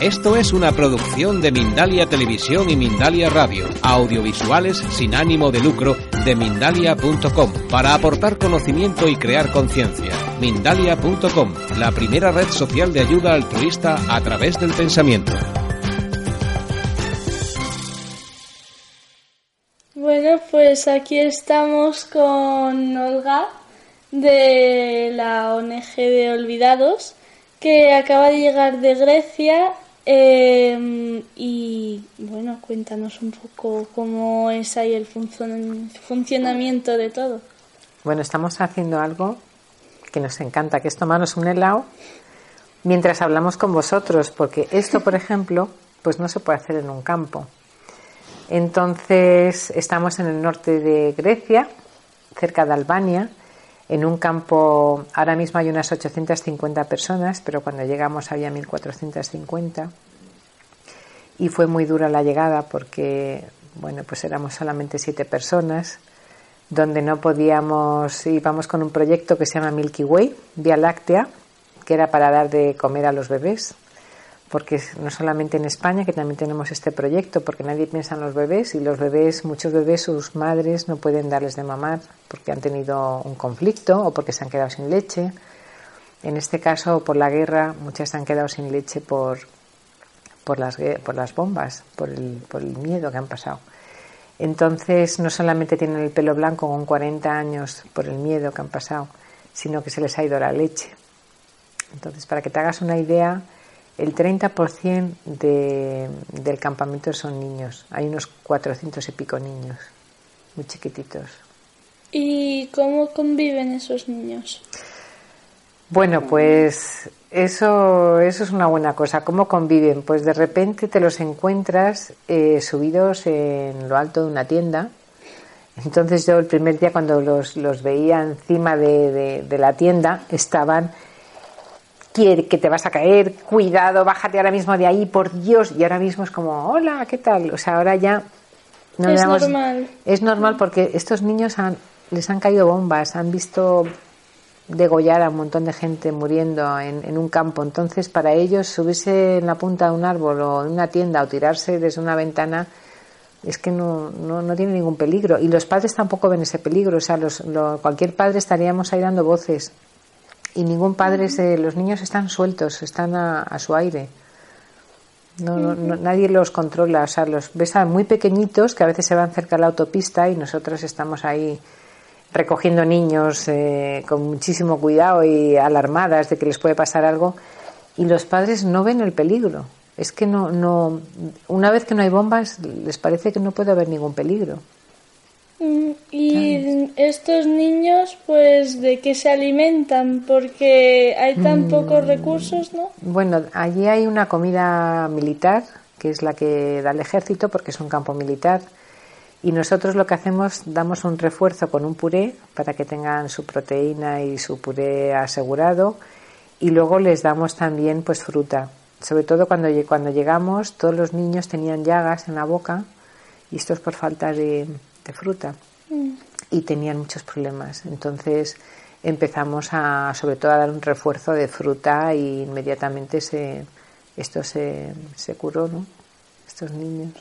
Esto es una producción de Mindalia Televisión y Mindalia Radio, audiovisuales sin ánimo de lucro de mindalia.com, para aportar conocimiento y crear conciencia. Mindalia.com, la primera red social de ayuda altruista a través del pensamiento. Bueno, pues aquí estamos con Olga de la ONG de Olvidados que acaba de llegar de Grecia eh, y bueno, cuéntanos un poco cómo es ahí el funcionamiento de todo. Bueno, estamos haciendo algo que nos encanta, que es tomarnos un helado mientras hablamos con vosotros, porque esto, por ejemplo, pues no se puede hacer en un campo. Entonces, estamos en el norte de Grecia, cerca de Albania, en un campo, ahora mismo hay unas 850 personas, pero cuando llegamos había 1450. Y fue muy dura la llegada porque, bueno, pues éramos solamente siete personas, donde no podíamos, íbamos con un proyecto que se llama Milky Way, Vía Láctea, que era para dar de comer a los bebés porque no solamente en España, que también tenemos este proyecto, porque nadie piensa en los bebés y los bebés, muchos bebés, sus madres no pueden darles de mamar porque han tenido un conflicto o porque se han quedado sin leche. En este caso, por la guerra, muchas se han quedado sin leche por, por, las, por las bombas, por el, por el miedo que han pasado. Entonces, no solamente tienen el pelo blanco con 40 años por el miedo que han pasado, sino que se les ha ido la leche. Entonces, para que te hagas una idea, el 30% de, del campamento son niños. Hay unos 400 y pico niños, muy chiquititos. ¿Y cómo conviven esos niños? Bueno, pues eso, eso es una buena cosa. ¿Cómo conviven? Pues de repente te los encuentras eh, subidos en lo alto de una tienda. Entonces yo el primer día cuando los, los veía encima de, de la tienda estaban que te vas a caer, cuidado, bájate ahora mismo de ahí, por Dios. Y ahora mismo es como, hola, ¿qué tal? O sea, ahora ya no es normal. Es normal porque estos niños han, les han caído bombas, han visto degollar a un montón de gente muriendo en, un campo. Entonces, para ellos, subirse en la punta de un árbol o en una tienda o tirarse desde una ventana es que no, no, no tiene ningún peligro. Y los padres tampoco ven ese peligro. O sea, los, cualquier padre estaríamos ahí dando voces y ningún padre se, los niños están sueltos, están a, su aire. No, nadie los controla, o sea, los ves a muy pequeñitos que a veces se van cerca de la autopista y nosotros estamos ahí recogiendo niños eh, con muchísimo cuidado y alarmadas de que les puede pasar algo y los padres no ven el peligro. Es que no, no, una vez que no hay bombas les parece que no puede haber ningún peligro. Y estos niños, pues, ¿de qué se alimentan? Porque hay tan mm. pocos recursos, ¿no? Bueno, allí hay una comida militar, que es la que da el ejército, porque es un campo militar. Y nosotros lo que hacemos, damos un refuerzo con un puré para que tengan su proteína y su puré asegurado. Y luego les damos también, pues, fruta. Sobre todo cuando, cuando llegamos, todos los niños tenían llagas en la boca. Y esto es por falta de, fruta mm. y tenían muchos problemas. Entonces empezamos a, sobre todo, a dar un refuerzo de fruta y inmediatamente se, esto se, se curó, ¿no? Estos niños.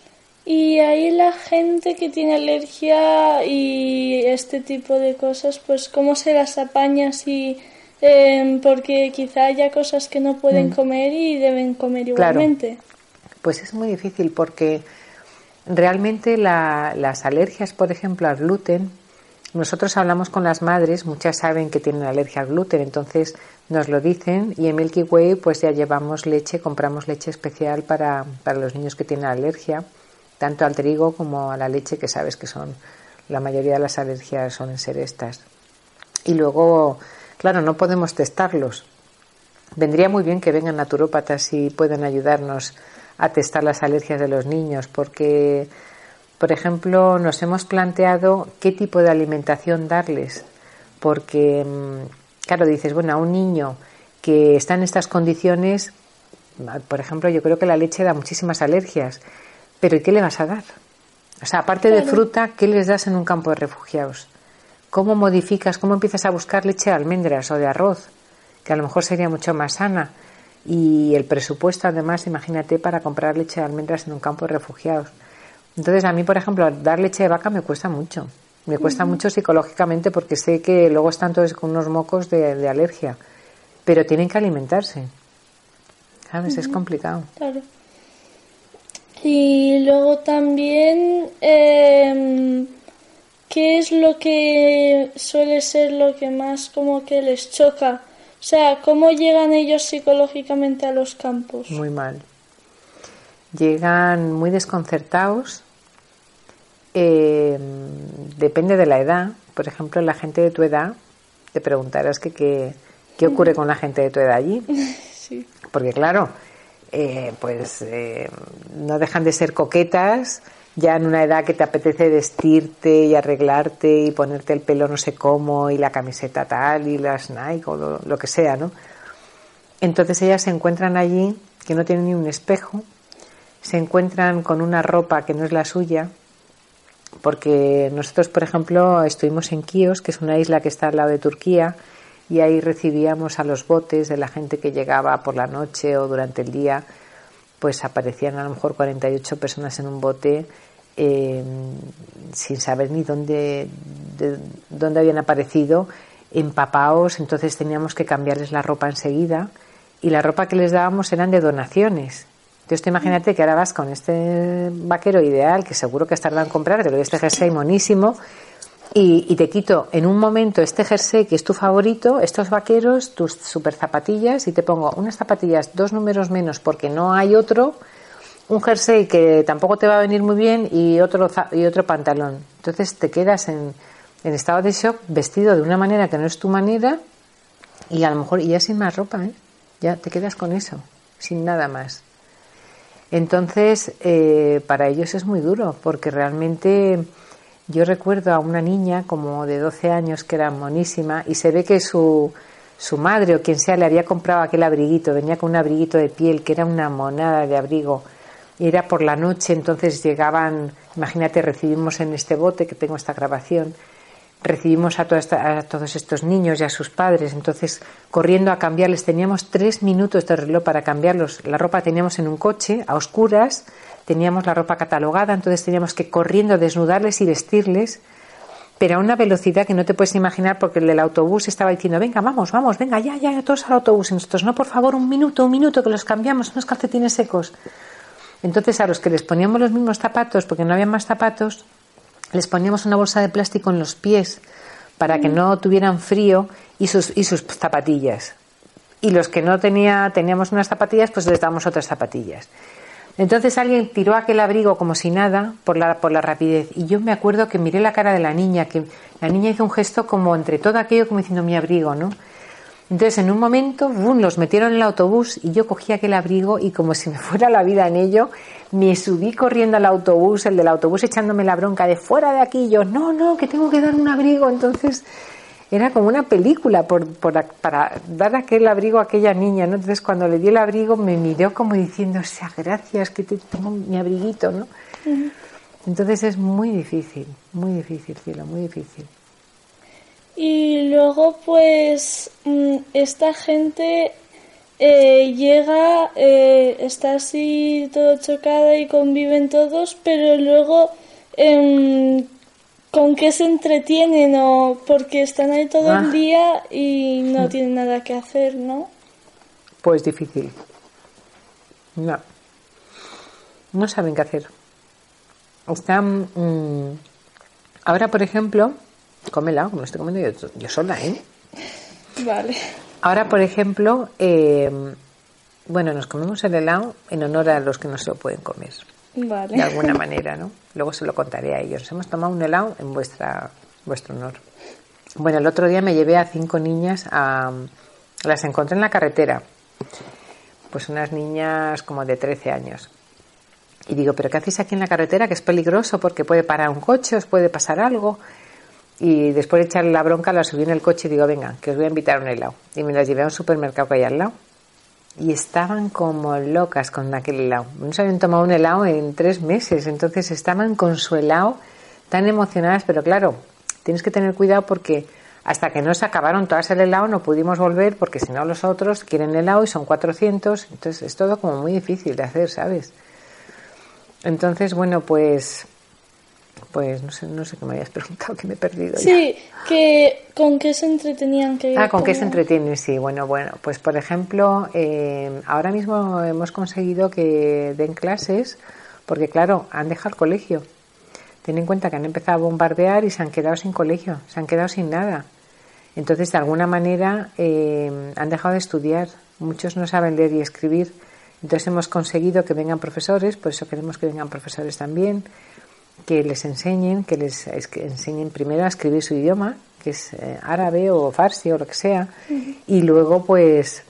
Y ahí la gente que tiene alergia y este tipo de cosas, pues cómo se las apaña si em, porque quizá haya cosas que no pueden mm. comer y deben comer igualmente. Pues es muy difícil porque Realmente las alergias, por ejemplo, al gluten, nosotros hablamos con las madres, muchas saben que tienen alergia al gluten, entonces nos lo dicen y en Milky Way pues ya llevamos leche, compramos leche especial para, para los niños que tienen alergia, tanto al trigo como a la leche, que sabes que son, la mayoría de las alergias son ser estas. Y luego, claro, no podemos testarlos. Vendría muy bien que vengan naturópatas y puedan ayudarnos a testar las alergias de los niños, porque, por ejemplo, nos hemos planteado qué tipo de alimentación darles, porque, mm, claro, dices, bueno, a un niño que está en estas condiciones, por ejemplo, yo creo que la leche da muchísimas alergias, pero ¿y qué le vas a dar? O sea, aparte de fruta, ¿qué les das en un campo de refugiados? ¿Cómo modificas, cómo empiezas a buscar leche de almendras o de arroz, que a lo mejor sería mucho más sana? Y el presupuesto además, imagínate, para comprar leche de almendras en un campo de refugiados. Entonces a mí, por ejemplo, dar leche de vaca me cuesta mucho. Me cuesta mucho psicológicamente porque sé que luego están todos con unos mocos de, alergia, pero tienen que alimentarse. ¿Sabes? Es complicado. Claro. Y luego también, em, ¿qué es lo que suele ser lo que más como que les choca? O sea, ¿cómo llegan ellos psicológicamente a los campos? Muy mal. Llegan muy desconcertados. Eh, depende de la edad. Por ejemplo, la gente de tu edad, te preguntarás que, qué ocurre con la gente de tu edad allí. Sí. Porque claro, eh, pues eh, no dejan de ser coquetas, ya en una edad que te apetece vestirte y arreglarte y ponerte el pelo no sé cómo y la camiseta tal y las Nike o lo, que sea, ¿no? Entonces ellas se encuentran allí que no tienen ni un espejo, se encuentran con una ropa que no es la suya, porque nosotros, por ejemplo, estuvimos en Kios, que es una isla que está al lado de Turquía, y ahí recibíamos a los botes de la gente que llegaba por la noche o durante el día, pues aparecían a lo mejor 48 personas en un bote eh, sin saber ni dónde, dónde habían aparecido, empapaos, entonces teníamos que cambiarles la ropa enseguida y la ropa que les dábamos eran de donaciones. Entonces te imagínate que ahora vas con este vaquero ideal, que seguro que tardado en comprar, te lo este jersey monísimo, y, te quito en un momento este jersey que es tu favorito, estos vaqueros, tus super zapatillas, y te pongo unas zapatillas dos números menos porque no hay otro, un jersey que tampoco te va a venir muy bien y otro, y otro pantalón. Entonces te quedas en, en estado de shock, vestido de una manera que no es tu manera y a lo mejor y ya sin más ropa, ¿eh? ya te quedas con eso, sin nada más. Entonces, eh, para ellos es muy duro porque realmente yo recuerdo a una niña como de 12 años que era monísima y se ve que su, su madre o quien sea le había comprado aquel abriguito, venía con un abriguito de piel que era una monada de abrigo. Era por la noche, entonces llegaban, imagínate, recibimos en este bote, que tengo esta grabación, recibimos a, a, todos estos niños y a sus padres, entonces corriendo a cambiarles, teníamos tres minutos de reloj para cambiarlos, la ropa teníamos en un coche, a oscuras, teníamos la ropa catalogada, entonces teníamos que corriendo desnudarles y vestirles, pero a una velocidad que no te puedes imaginar porque el del autobús estaba diciendo, venga, vamos, vamos, venga, ya, ya, todos al autobús, y nosotros, no, por favor, un minuto, un minuto, que los cambiamos, unos calcetines secos. Entonces a los que les poníamos los mismos zapatos, porque no había más zapatos, les poníamos una bolsa de plástico en los pies para que no tuvieran frío y sus, y sus zapatillas. Y los que no tenía, teníamos unas zapatillas, pues les damos otras zapatillas. Entonces alguien tiró aquel abrigo como si nada por la, por la rapidez. Y yo me acuerdo que miré la cara de la niña, que la niña hizo un gesto como entre todo aquello como diciendo mi abrigo, ¿no? Entonces, en un momento, boom, los metieron en el autobús y yo cogí aquel abrigo y como si me fuera la vida en ello, me subí corriendo al autobús, el del autobús echándome la bronca de fuera de aquí, yo, no, no, que tengo que dar un abrigo. Entonces, era como una película por, para dar aquel abrigo a aquella niña, ¿no? Entonces, cuando le di el abrigo, me miró como diciendo, o sea, gracias, que te tengo mi abriguito, ¿no? Entonces es muy difícil, muy difícil, cielo, muy difícil. Y luego, pues, mm, esta gente eh, llega, eh, está así todo chocada y conviven todos, pero luego, em, ¿con qué se entretienen? O porque están ahí todo el ah. día y no tienen nada que hacer, ¿no? Pues difícil. No. No saben qué hacer. Están. Mm, ahora, por ejemplo, come helado, como lo estoy comiendo yo, yo sola, ¿eh? Vale. Ahora, por ejemplo, eh, bueno, nos comemos el helado en honor a los que no se lo pueden comer. De alguna manera, ¿no? Luego se lo contaré a ellos. Hemos tomado un helado en vuestra, vuestro honor. Bueno, el otro día me llevé a cinco niñas a... Las encontré en la carretera. Pues unas niñas como de 13 años. Y digo, ¿pero qué hacéis aquí en la carretera? Que es peligroso porque puede parar un coche, os puede pasar algo. Y después de echarle la bronca, la subí en el coche y digo, venga, que os voy a invitar a un helado. Y me las llevé a un supermercado que hay al lado. Y estaban como locas con aquel helado. No se habían tomado un helado en tres meses. Entonces estaban con su helado tan emocionadas. Pero claro, tienes que tener cuidado porque hasta que no se acabaron todas el helado no pudimos volver porque si no los otros quieren helado y son 400, entonces es todo como muy difícil de hacer, ¿sabes? Entonces, bueno, pues pues no sé, no sé qué me habías preguntado, que me he perdido. Sí, que con qué se entretenían. Que ah, con qué se entretienen, sí. Bueno, bueno, pues por ejemplo, eh, ahora mismo hemos conseguido que den clases, porque claro, han dejado el colegio. Ten en cuenta que han empezado a bombardear y se han quedado sin colegio, se han quedado sin nada. Entonces, de alguna manera, eh, han dejado de estudiar. Muchos no saben leer y escribir. Entonces hemos conseguido que vengan profesores, por eso queremos que vengan profesores también que les enseñen, que les enseñen primero a escribir su idioma, que es eh, árabe o farsi o lo que sea, y luego pues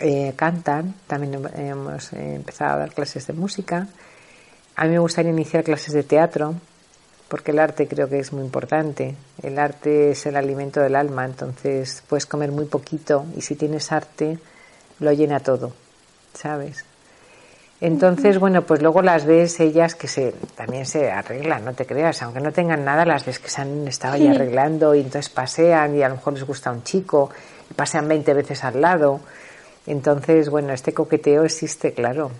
eh, cantan, también hemos empezado a dar clases de música. A mí me gustaría iniciar clases de teatro, porque el arte creo que es muy importante. El arte es el alimento del alma, entonces puedes comer muy poquito y si tienes arte lo llena todo, ¿sabes? Entonces, bueno, pues luego las ves ellas que se también se arreglan, no te creas, aunque no tengan nada, las ves que se han estado ahí arreglando y entonces pasean y a lo mejor les gusta un chico y pasean 20 veces al lado. Entonces, bueno, este coqueteo existe, claro.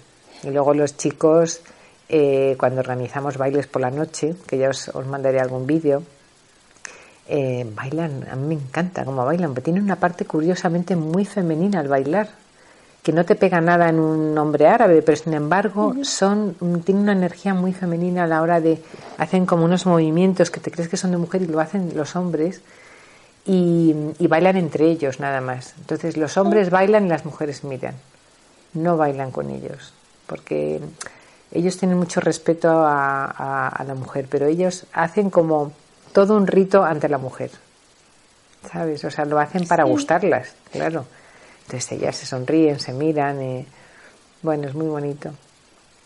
Y luego los chicos, eh, cuando organizamos bailes por la noche, que ya os, mandaré algún vídeo, eh, bailan, a mí me encanta cómo bailan, pero tienen una parte curiosamente muy femenina al bailar que no te pega nada en un hombre árabe, pero sin embargo son tienen una energía muy femenina a la hora de hacen como unos movimientos que te crees que son de mujer y lo hacen los hombres y, bailan entre ellos nada más. Entonces los hombres bailan y las mujeres miran, no bailan con ellos, porque ellos tienen mucho respeto a, la mujer, pero ellos hacen como todo un rito ante la mujer, ¿sabes? O sea, lo hacen para gustarlas, claro. Entonces ellas se sonríen, se miran y bueno, es muy bonito.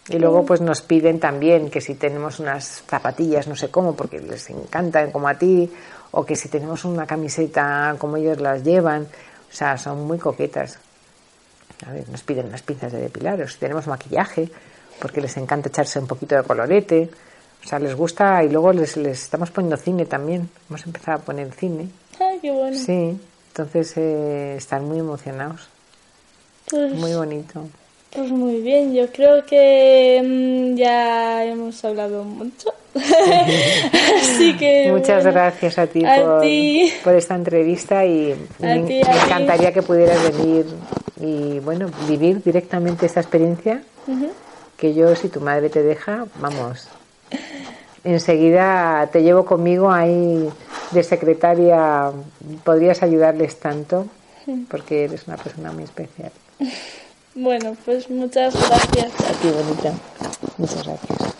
Y luego pues nos piden también que si tenemos unas zapatillas, no sé cómo, porque les encantan como a ti, o que si tenemos una camiseta como ellos las llevan, o sea, son muy coquetas. A ver, nos piden unas pinzas de depilar, o si tenemos maquillaje, porque les encanta echarse un poquito de colorete, o sea, les gusta y luego les, les estamos poniendo cine también, hemos empezado a poner cine. Ay, qué bueno. Sí, entonces eh, están muy emocionados. Pues, muy bonito. Pues muy bien, yo creo que mm, ya hemos hablado mucho. Así que. Muchas gracias a ti, por, esta entrevista y me, encantaría que pudieras venir y bueno, vivir directamente esta experiencia. Que yo, si tu madre te deja, vamos, enseguida te llevo conmigo ahí de secretaria. Podrías ayudarles tanto porque eres una persona muy especial. Bueno, pues muchas gracias. A ti, bonita. Muchas gracias.